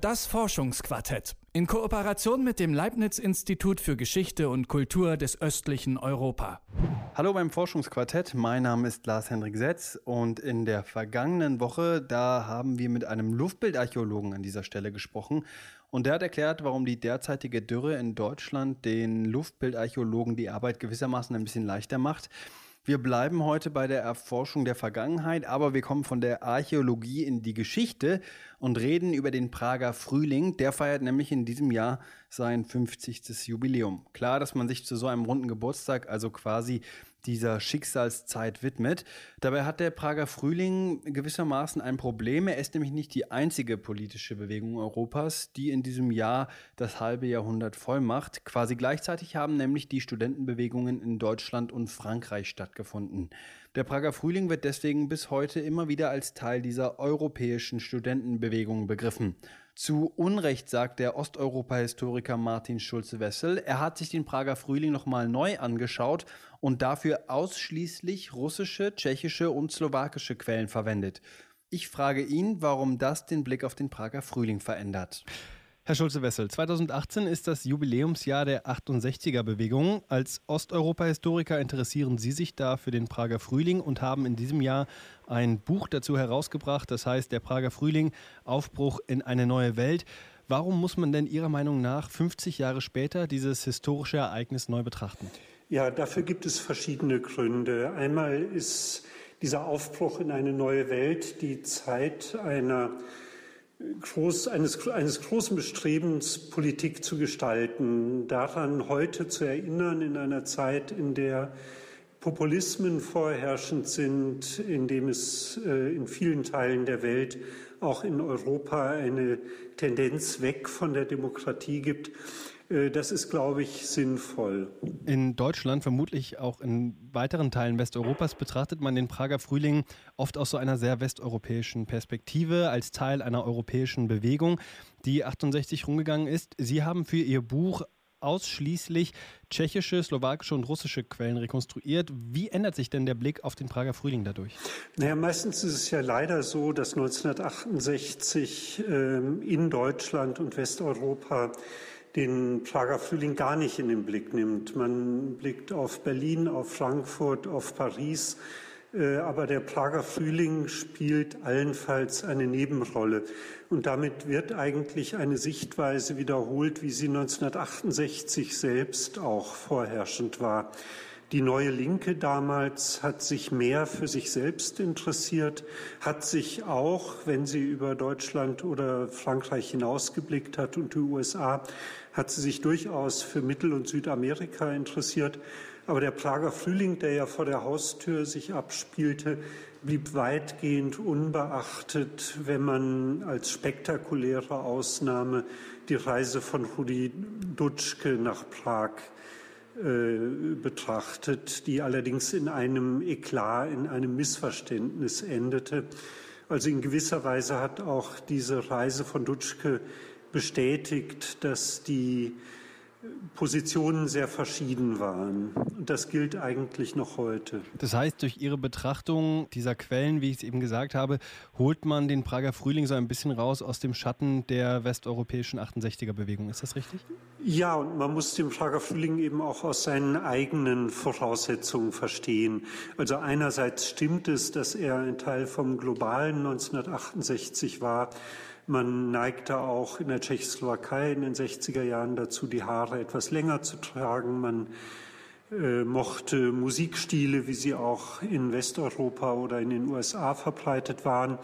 Das Forschungsquartett in Kooperation mit dem Leibniz-Institut für Geschichte und Kultur des östlichen Europa. Hallo beim Forschungsquartett, mein Name ist Lars-Henrik Setz und in der vergangenen Woche, da haben wir mit einem Luftbildarchäologen an dieser Stelle gesprochen und der hat erklärt, warum die derzeitige Dürre in Deutschland den Luftbildarchäologen die Arbeit gewissermaßen ein bisschen leichter macht. Wir bleiben heute bei der Erforschung der Vergangenheit, aber wir kommen von der Archäologie in die Geschichte und reden über den Prager Frühling. Der feiert nämlich in diesem Jahr sein 50. Jubiläum. Klar, dass man sich zu so einem runden Geburtstag, also quasi dieser Schicksalszeit widmet. Dabei hat der Prager Frühling gewissermaßen ein Problem. Er ist nämlich nicht die einzige politische Bewegung Europas, die in diesem Jahr das halbe Jahrhundert voll macht. Quasi gleichzeitig haben nämlich die Studentenbewegungen in Deutschland und Frankreich stattgefunden. Der Prager Frühling wird deswegen bis heute immer wieder als Teil dieser europäischen Studentenbewegung begriffen. Zu Unrecht sagt der Osteuropa-Historiker Martin Schulze-Wessel, er hat sich den Prager Frühling nochmal neu angeschaut und dafür ausschließlich russische, tschechische und slowakische Quellen verwendet. Ich frage ihn, warum das den Blick auf den Prager Frühling verändert. Herr Schulze-Wessel, 2018 ist das Jubiläumsjahr der 68er-Bewegung. Als Osteuropa-Historiker interessieren Sie sich da für den Prager Frühling und haben in diesem Jahr ein Buch dazu herausgebracht, das heißt Der Prager Frühling, Aufbruch in eine neue Welt. Warum muss man denn Ihrer Meinung nach 50 Jahre später dieses historische Ereignis neu betrachten? Ja, dafür gibt es verschiedene Gründe. Einmal ist dieser Aufbruch in eine neue Welt die Zeit einer groß, eines, eines großen Bestrebens, Politik zu gestalten, daran heute zu erinnern in einer Zeit, in der Populismen vorherrschend sind, in dem es äh, in vielen Teilen der Welt, auch in Europa, eine Tendenz weg von der Demokratie gibt. Äh, das ist, glaube ich, sinnvoll. In Deutschland, vermutlich auch in weiteren Teilen Westeuropas, betrachtet man den Prager Frühling oft aus so einer sehr westeuropäischen Perspektive, als Teil einer europäischen Bewegung, die 68 rumgegangen ist. Sie haben für Ihr Buch ausschließlich tschechische, slowakische und russische Quellen rekonstruiert. Wie ändert sich denn der Blick auf den Prager Frühling dadurch? Naja, meistens ist es ja leider so, dass 1968 ähm, in Deutschland und Westeuropa den Prager Frühling gar nicht in den Blick nimmt. Man blickt auf Berlin, auf Frankfurt, auf Paris, äh, aber der Prager Frühling spielt allenfalls eine Nebenrolle. Und damit wird eigentlich eine Sichtweise wiederholt, wie sie 1968 selbst auch vorherrschend war. Die neue Linke damals hat sich mehr für sich selbst interessiert, hat sich auch, wenn sie über Deutschland oder Frankreich hinausgeblickt hat und die USA, hat sie sich durchaus für Mittel- und Südamerika interessiert. Aber der Prager Frühling, der ja vor der Haustür sich abspielte, blieb weitgehend unbeachtet, wenn man als spektakuläre Ausnahme die Reise von Rudi Dutschke nach Prag betrachtet, die allerdings in einem Eklat, in einem Missverständnis endete. Also in gewisser Weise hat auch diese Reise von Dutschke bestätigt, dass die Positionen sehr verschieden waren. Und das gilt eigentlich noch heute. Das heißt, durch Ihre Betrachtung dieser Quellen, wie ich es eben gesagt habe, holt man den Prager Frühling so ein bisschen raus aus dem Schatten der westeuropäischen 68er-Bewegung. Ist das richtig? Ja, und man muss den Prager Frühling eben auch aus seinen eigenen Voraussetzungen verstehen. Also einerseits stimmt es, dass er ein Teil vom globalen 1968 war. Man neigte auch in der Tschechoslowakei in den 60er Jahren dazu, die Haare etwas länger zu tragen. Man äh, mochte Musikstile, wie sie auch in Westeuropa oder in den USA verbreitet waren.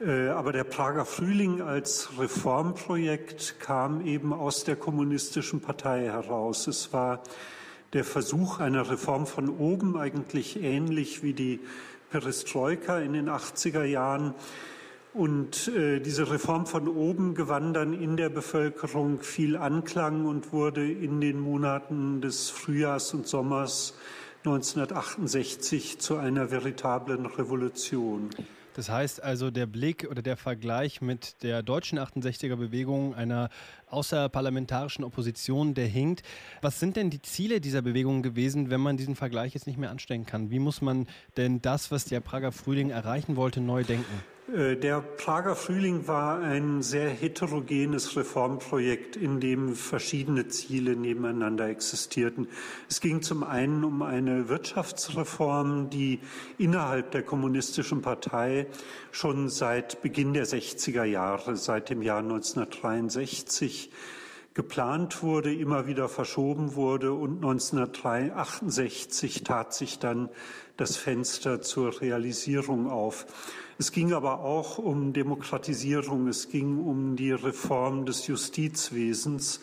Äh, aber der Prager Frühling als Reformprojekt kam eben aus der kommunistischen Partei heraus. Es war der Versuch einer Reform von oben, eigentlich ähnlich wie die Perestroika in den 80er Jahren. Und äh, diese Reform von oben gewann dann in der Bevölkerung viel Anklang und wurde in den Monaten des Frühjahrs und Sommers 1968 zu einer veritablen Revolution. Das heißt also, der Blick oder der Vergleich mit der deutschen 68er Bewegung, einer außerparlamentarischen Opposition, der hinkt. Was sind denn die Ziele dieser Bewegung gewesen, wenn man diesen Vergleich jetzt nicht mehr anstellen kann? Wie muss man denn das, was der Prager Frühling erreichen wollte, neu denken? Äh, der Prager Frühling war ein sehr heterogenes Reformprojekt, in dem verschiedene Ziele nebeneinander existierten. Es ging zum einen um eine Wirtschaftsreform, die innerhalb der kommunistischen Partei schon seit Beginn der 60er Jahre, seit dem Jahr 1963, geplant wurde, immer wieder verschoben wurde und 1968 tat sich dann das Fenster zur Realisierung auf. Es ging aber auch um Demokratisierung, es ging um die Reform des Justizwesens,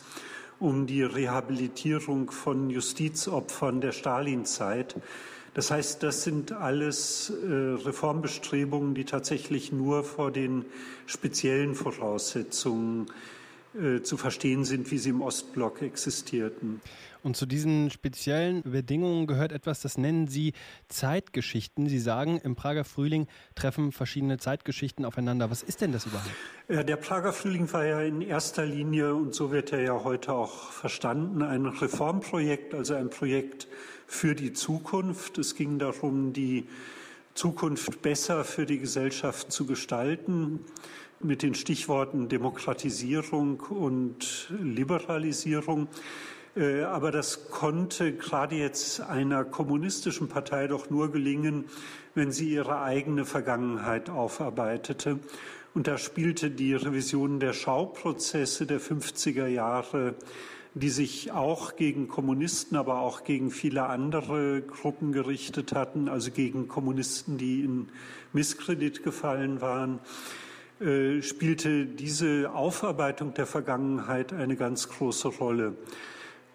um die Rehabilitierung von Justizopfern der Stalinzeit. Das heißt, das sind alles äh, Reformbestrebungen, die tatsächlich nur vor den speziellen Voraussetzungen zu verstehen sind, wie sie im Ostblock existierten. Und zu diesen speziellen Bedingungen gehört etwas, das nennen Sie Zeitgeschichten. Sie sagen, im Prager Frühling treffen verschiedene Zeitgeschichten aufeinander. Was ist denn das überhaupt? Der Prager Frühling war ja in erster Linie, und so wird er ja heute auch verstanden, ein Reformprojekt, also ein Projekt für die Zukunft. Es ging darum, die Zukunft besser für die Gesellschaft zu gestalten mit den Stichworten Demokratisierung und Liberalisierung. Äh, aber das konnte gerade jetzt einer kommunistischen Partei doch nur gelingen, wenn sie ihre eigene Vergangenheit aufarbeitete. Und da spielte die Revision der Schauprozesse der 50er Jahre, die sich auch gegen Kommunisten, aber auch gegen viele andere Gruppen gerichtet hatten, also gegen Kommunisten, die in Misskredit gefallen waren, äh, spielte diese Aufarbeitung der Vergangenheit eine ganz große Rolle.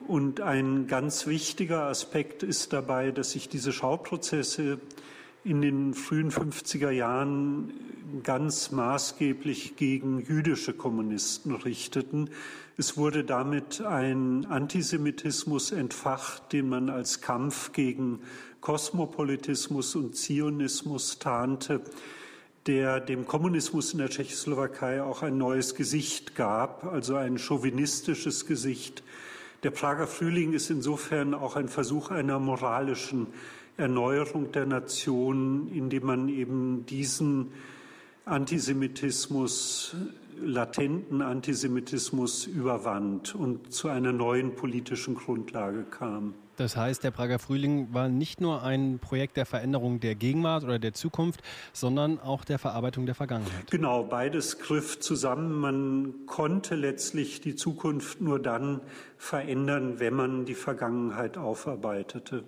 Und ein ganz wichtiger Aspekt ist dabei, dass sich diese Schauprozesse in den frühen 50er Jahren ganz maßgeblich gegen jüdische Kommunisten richteten. Es wurde damit ein Antisemitismus entfacht, den man als Kampf gegen Kosmopolitismus und Zionismus tarnte der dem Kommunismus in der Tschechoslowakei auch ein neues Gesicht gab, also ein chauvinistisches Gesicht. Der Prager Frühling ist insofern auch ein Versuch einer moralischen Erneuerung der Nation, indem man eben diesen Antisemitismus, latenten Antisemitismus überwand und zu einer neuen politischen Grundlage kam. Das heißt, der Prager Frühling war nicht nur ein Projekt der Veränderung der Gegenwart oder der Zukunft, sondern auch der Verarbeitung der Vergangenheit. Genau, beides griff zusammen. Man konnte letztlich die Zukunft nur dann verändern, wenn man die Vergangenheit aufarbeitete.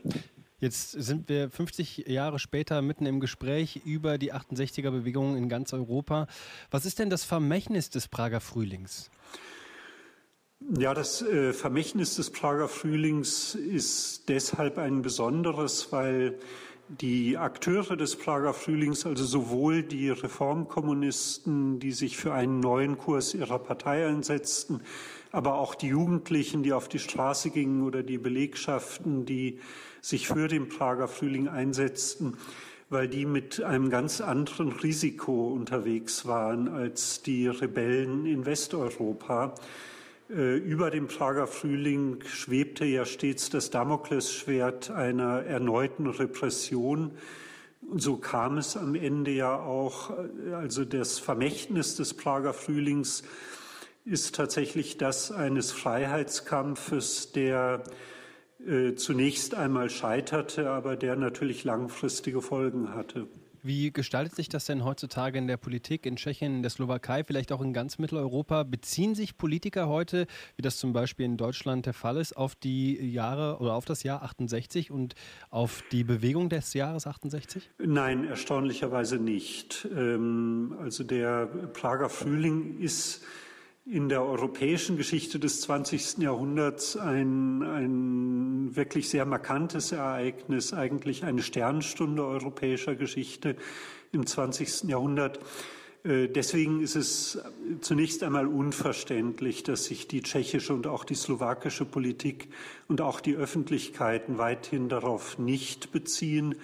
Jetzt sind wir 50 Jahre später mitten im Gespräch über die 68er-Bewegung in ganz Europa. Was ist denn das Vermächtnis des Prager Frühlings? Ja, das äh, Vermächtnis des Prager Frühlings ist deshalb ein besonderes, weil die Akteure des Prager Frühlings, also sowohl die Reformkommunisten, die sich für einen neuen Kurs ihrer Partei einsetzten, aber auch die Jugendlichen, die auf die Straße gingen oder die Belegschaften, die sich für den Prager Frühling einsetzten, weil die mit einem ganz anderen Risiko unterwegs waren als die Rebellen in Westeuropa. Äh, über dem Prager Frühling schwebte ja stets das Damoklesschwert einer erneuten Repression. Und so kam es am Ende ja auch. Äh, also das Vermächtnis des Prager Frühlings ist tatsächlich das eines Freiheitskampfes, der äh, zunächst einmal scheiterte, aber der natürlich langfristige Folgen hatte. Wie gestaltet sich das denn heutzutage in der Politik in Tschechien, in der Slowakei, vielleicht auch in ganz Mitteleuropa? Beziehen sich Politiker heute, wie das zum Beispiel in Deutschland der Fall ist, auf die Jahre oder auf das Jahr 68 und auf die Bewegung des Jahres 68? Nein, erstaunlicherweise nicht. Ähm, also der Prager Frühling ist in der europäischen Geschichte des 20. Jahrhunderts ein, ein wirklich sehr markantes Ereignis, eigentlich eine Sternstunde europäischer Geschichte im 20. Jahrhundert. Äh, deswegen ist es zunächst einmal unverständlich, dass sich die tschechische und auch die slowakische Politik und auch die Öffentlichkeiten weithin darauf nicht beziehen.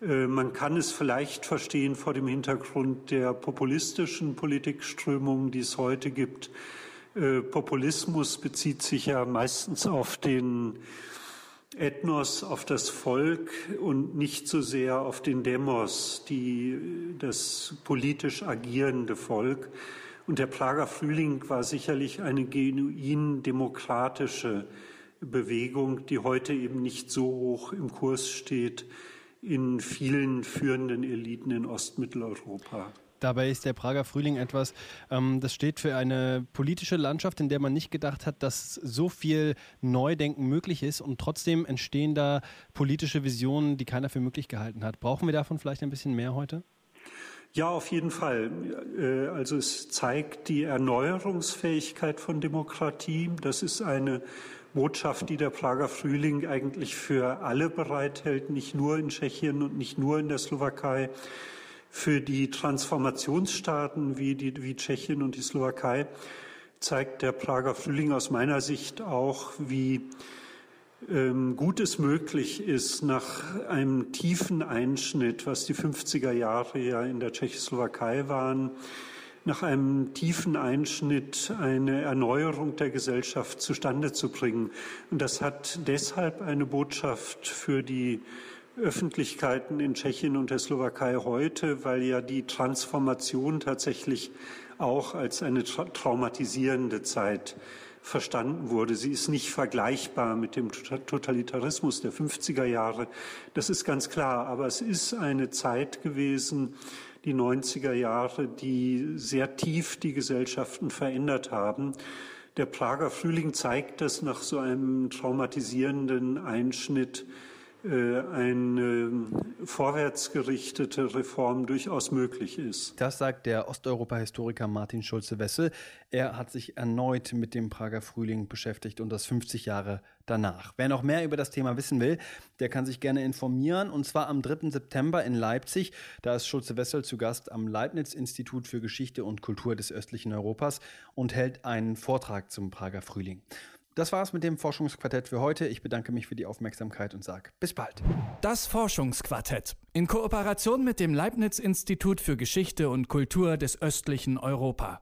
Äh, man kann es vielleicht verstehen vor dem Hintergrund der populistischen Politikströmungen, die es heute gibt. Äh, Populismus bezieht sich ja meistens auf den Ethnos, auf das Volk und nicht so sehr auf den Demos, die, das politisch agierende Volk. Und der Prager Frühling war sicherlich eine genuin demokratische Bewegung, die heute eben nicht so hoch im Kurs steht in vielen führenden Eliten in Ostmitteleuropa. Dabei ist der Prager Frühling etwas, ähm, das steht für eine politische Landschaft, in der man nicht gedacht hat, dass so viel Neudenken möglich ist und trotzdem entstehen da politische Visionen, die keiner für möglich gehalten hat. Brauchen wir davon vielleicht ein bisschen mehr heute? Ja, auf jeden Fall. Äh, also es zeigt die Erneuerungsfähigkeit von Demokratie. Das ist eine Botschaft, die der Prager Frühling eigentlich für alle bereithält, nicht nur in Tschechien und nicht nur in der Slowakei. Für die Transformationsstaaten wie, die, wie Tschechien und die Slowakei zeigt der Prager Frühling aus meiner Sicht auch, wie ähm, gut es möglich ist, nach einem tiefen Einschnitt, was die 50er Jahre ja in der Tschechoslowakei waren, nach einem tiefen Einschnitt eine Erneuerung der Gesellschaft zustande zu bringen. Und das hat deshalb eine Botschaft für die Öffentlichkeiten in Tschechien und der Slowakei heute, weil ja die Transformation tatsächlich auch als eine tra traumatisierende Zeit verstanden wurde. Sie ist nicht vergleichbar mit dem Totalitarismus der 50er Jahre. Das ist ganz klar. Aber es ist eine Zeit gewesen, die 90er Jahre, die sehr tief die Gesellschaften verändert haben. Der Prager Frühling zeigt das nach so einem traumatisierenden Einschnitt eine vorwärtsgerichtete Reform durchaus möglich ist. Das sagt der Osteuropa-Historiker Martin Schulze-Wessel. Er hat sich erneut mit dem Prager Frühling beschäftigt und das 50 Jahre danach. Wer noch mehr über das Thema wissen will, der kann sich gerne informieren und zwar am 3. September in Leipzig. Da ist Schulze-Wessel zu Gast am Leibniz-Institut für Geschichte und Kultur des östlichen Europas und hält einen Vortrag zum Prager Frühling. Das war's mit dem Forschungsquartett für heute. Ich bedanke mich für die Aufmerksamkeit und sage bis bald. Das Forschungsquartett in Kooperation mit dem Leibniz Institut für Geschichte und Kultur des östlichen Europa.